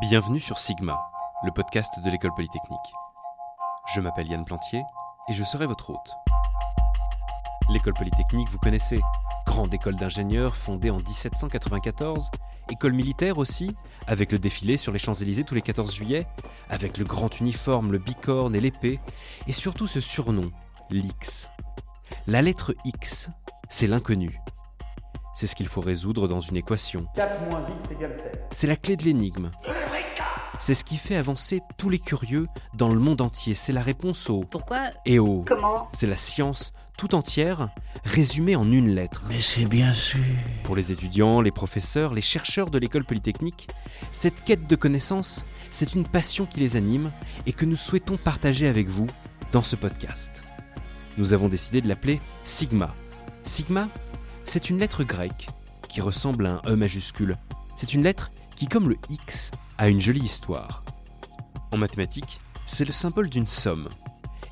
Bienvenue sur Sigma, le podcast de l'école polytechnique. Je m'appelle Yann Plantier et je serai votre hôte. L'école polytechnique, vous connaissez, grande école d'ingénieurs fondée en 1794, école militaire aussi, avec le défilé sur les Champs-Élysées tous les 14 juillet, avec le grand uniforme, le bicorne et l'épée, et surtout ce surnom, l'X. La lettre X, c'est l'inconnu. C'est ce qu'il faut résoudre dans une équation. 4 moins x égale 7. C'est la clé de l'énigme. C'est ce qui fait avancer tous les curieux dans le monde entier. C'est la réponse au Pourquoi? et au. Comment? C'est la science tout entière résumée en une lettre. Mais c'est bien sûr. Pour les étudiants, les professeurs, les chercheurs de l'école polytechnique, cette quête de connaissances, c'est une passion qui les anime et que nous souhaitons partager avec vous dans ce podcast. Nous avons décidé de l'appeler Sigma. Sigma, c'est une lettre grecque qui ressemble à un E majuscule. C'est une lettre qui, comme le X, a une jolie histoire. En mathématiques, c'est le symbole d'une somme.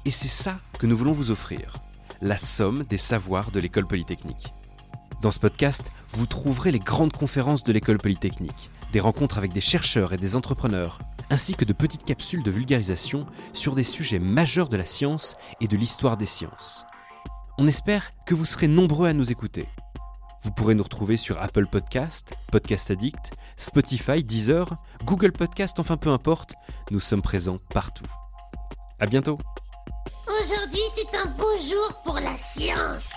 Et c'est ça que nous voulons vous offrir. La somme des savoirs de l'école polytechnique. Dans ce podcast, vous trouverez les grandes conférences de l'école polytechnique, des rencontres avec des chercheurs et des entrepreneurs, ainsi que de petites capsules de vulgarisation sur des sujets majeurs de la science et de l'histoire des sciences. On espère que vous serez nombreux à nous écouter. Vous pourrez nous retrouver sur Apple Podcast, Podcast Addict, Spotify, Deezer, Google Podcast, enfin peu importe, nous sommes présents partout. À bientôt. Aujourd'hui, c'est un beau jour pour la science.